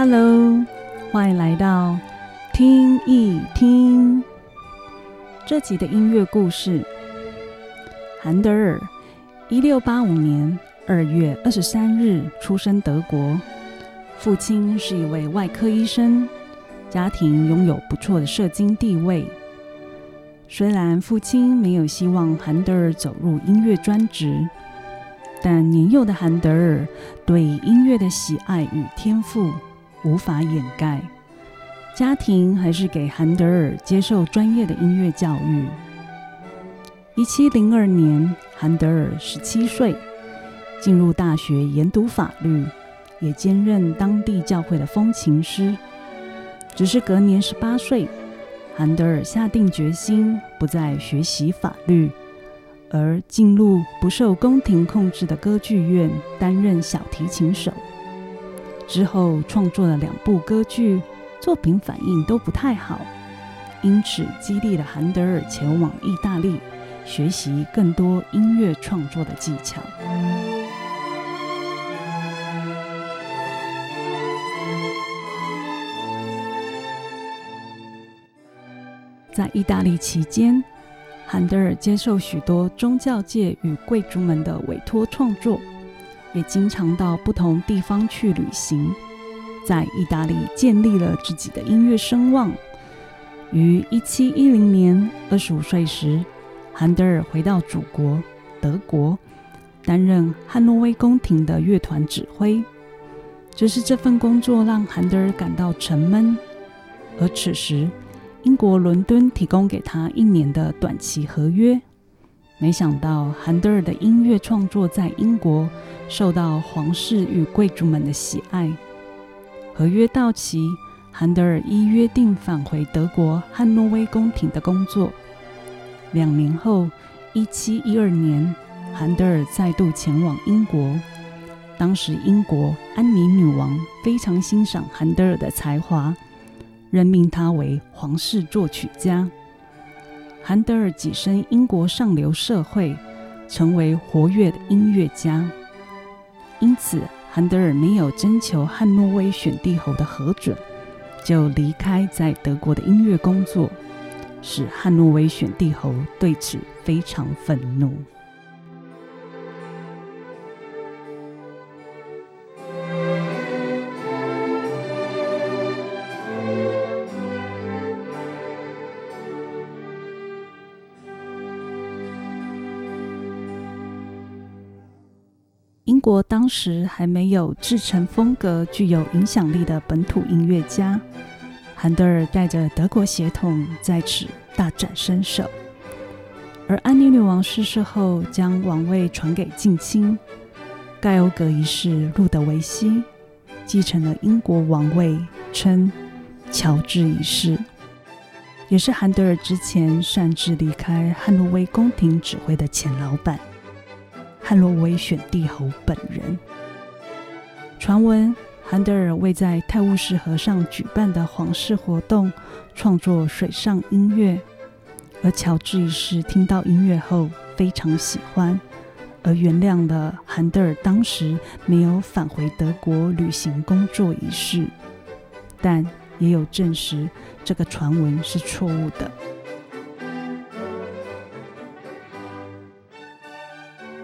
Hello，欢迎来到听一听这集的音乐故事。韩德尔，一六八五年二月二十三日出生德国，父亲是一位外科医生，家庭拥有不错的社经地位。虽然父亲没有希望韩德尔走入音乐专职。但年幼的韩德尔对音乐的喜爱与天赋无法掩盖，家庭还是给韩德尔接受专业的音乐教育。一七零二年，韩德尔十七岁，进入大学研读法律，也兼任当地教会的风琴师。只是隔年十八岁，韩德尔下定决心不再学习法律。而进入不受宫廷控制的歌剧院担任小提琴手，之后创作了两部歌剧，作品反应都不太好，因此激励了韩德尔前往意大利学习更多音乐创作的技巧。在意大利期间。韩德尔接受许多宗教界与贵族们的委托创作，也经常到不同地方去旅行，在意大利建立了自己的音乐声望。于一七一零年二十五岁时，韩德尔回到祖国德国，担任汉诺威宫廷的乐团指挥。只是这份工作让韩德尔感到沉闷，而此时。英国伦敦提供给他一年的短期合约，没想到韩德尔的音乐创作在英国受到皇室与贵族们的喜爱。合约到期，韩德尔依约定返回德国汉诺威宫廷的工作。两年后，一七一二年，韩德尔再度前往英国。当时，英国安妮女王非常欣赏韩德尔的才华。任命他为皇室作曲家。韩德尔跻身英国上流社会，成为活跃的音乐家。因此，韩德尔没有征求汉诺威选帝侯的核准，就离开在德国的音乐工作，使汉诺威选帝侯对此非常愤怒。国当时还没有制成风格具有影响力的本土音乐家，韩德尔带着德国血统在此大展身手。而安妮女王逝世后，将王位传给近亲盖欧格一世路德维希，继承了英国王位，称乔治一世，也是韩德尔之前擅自离开汉诺威宫廷指挥的前老板。汉诺威选帝侯本人。传闻，韩德尔为在泰晤士河上举办的皇室活动创作水上音乐，而乔治一世听到音乐后非常喜欢，而原谅了韩德尔当时没有返回德国旅行工作一事。但也有证实这个传闻是错误的。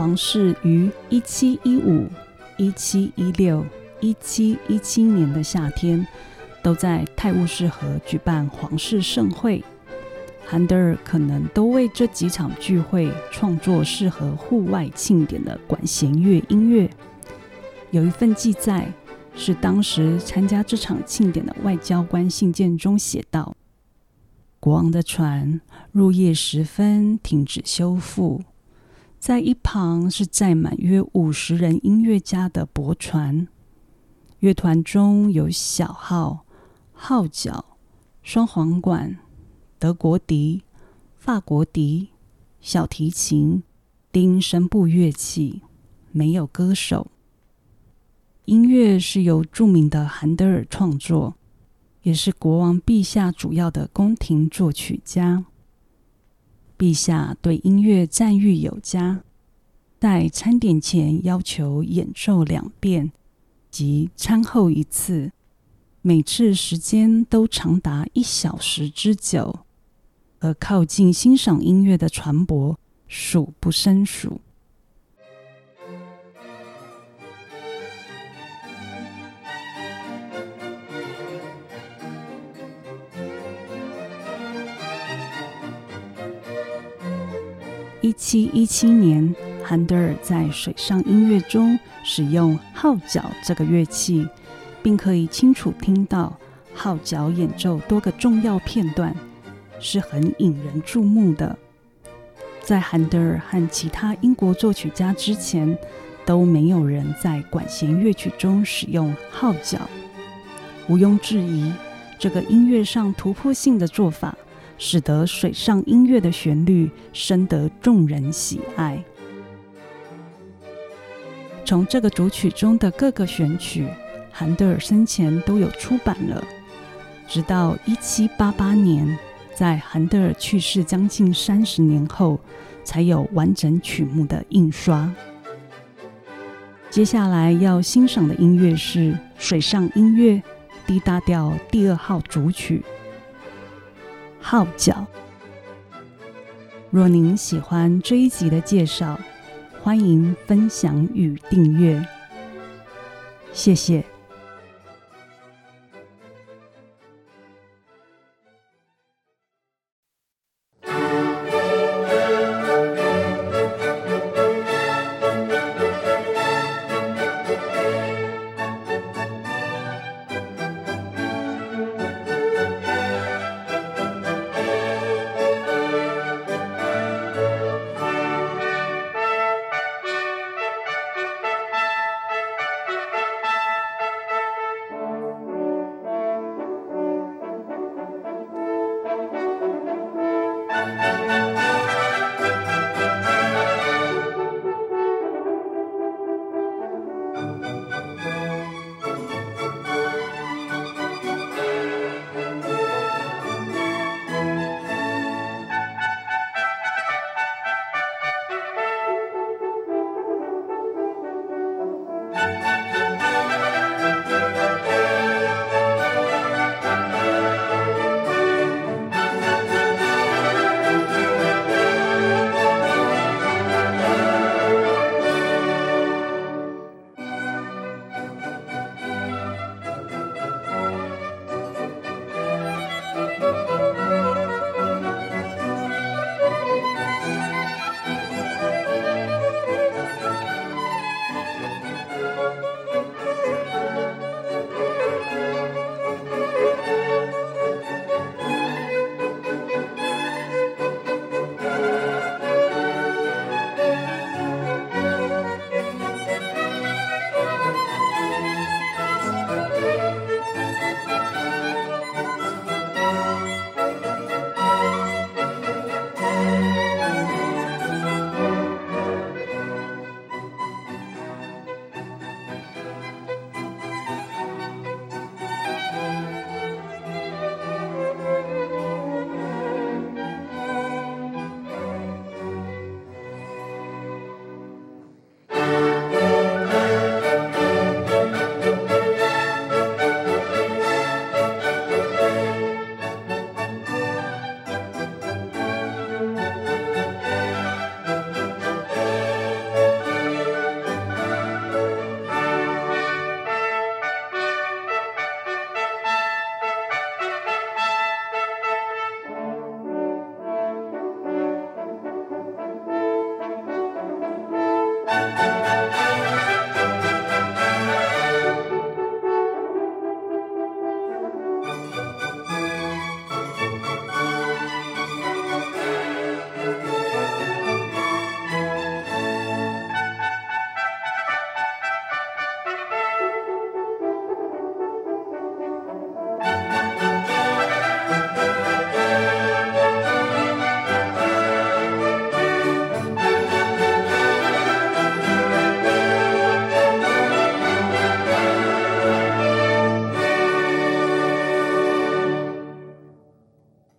皇室于一七一五、一七一六、一七一七年的夏天，都在泰晤士河举办皇室盛会。韩德尔可能都为这几场聚会创作适合户外庆典的管弦乐音乐。有一份记载是当时参加这场庆典的外交官信件中写道：“国王的船入夜时分停止修复。”在一旁是载满约五十人音乐家的驳船，乐团中有小号、号角、双簧管、德国笛、法国笛、小提琴、低音声部乐器，没有歌手。音乐是由著名的韩德尔创作，也是国王陛下主要的宫廷作曲家。陛下对音乐赞誉有加，在餐点前要求演奏两遍，及餐后一次，每次时间都长达一小时之久，而靠近欣赏音乐的船舶数不胜数。一七一七年，韩德尔在水上音乐中使用号角这个乐器。并可以清楚听到号角演奏多个重要片段，是很引人注目的。在韩德尔和其他英国作曲家之前，都没有人在管弦乐曲中使用号角。毋庸置疑，这个音乐上突破性的做法，使得水上音乐的旋律深得众人喜爱。从这个主曲中的各个选曲。韩德尔生前都有出版了，直到一七八八年，在韩德尔去世将近三十年后，才有完整曲目的印刷。接下来要欣赏的音乐是水上音乐 D 大调第二号主曲《号角》。若您喜欢这一集的介绍，欢迎分享与订阅，谢谢。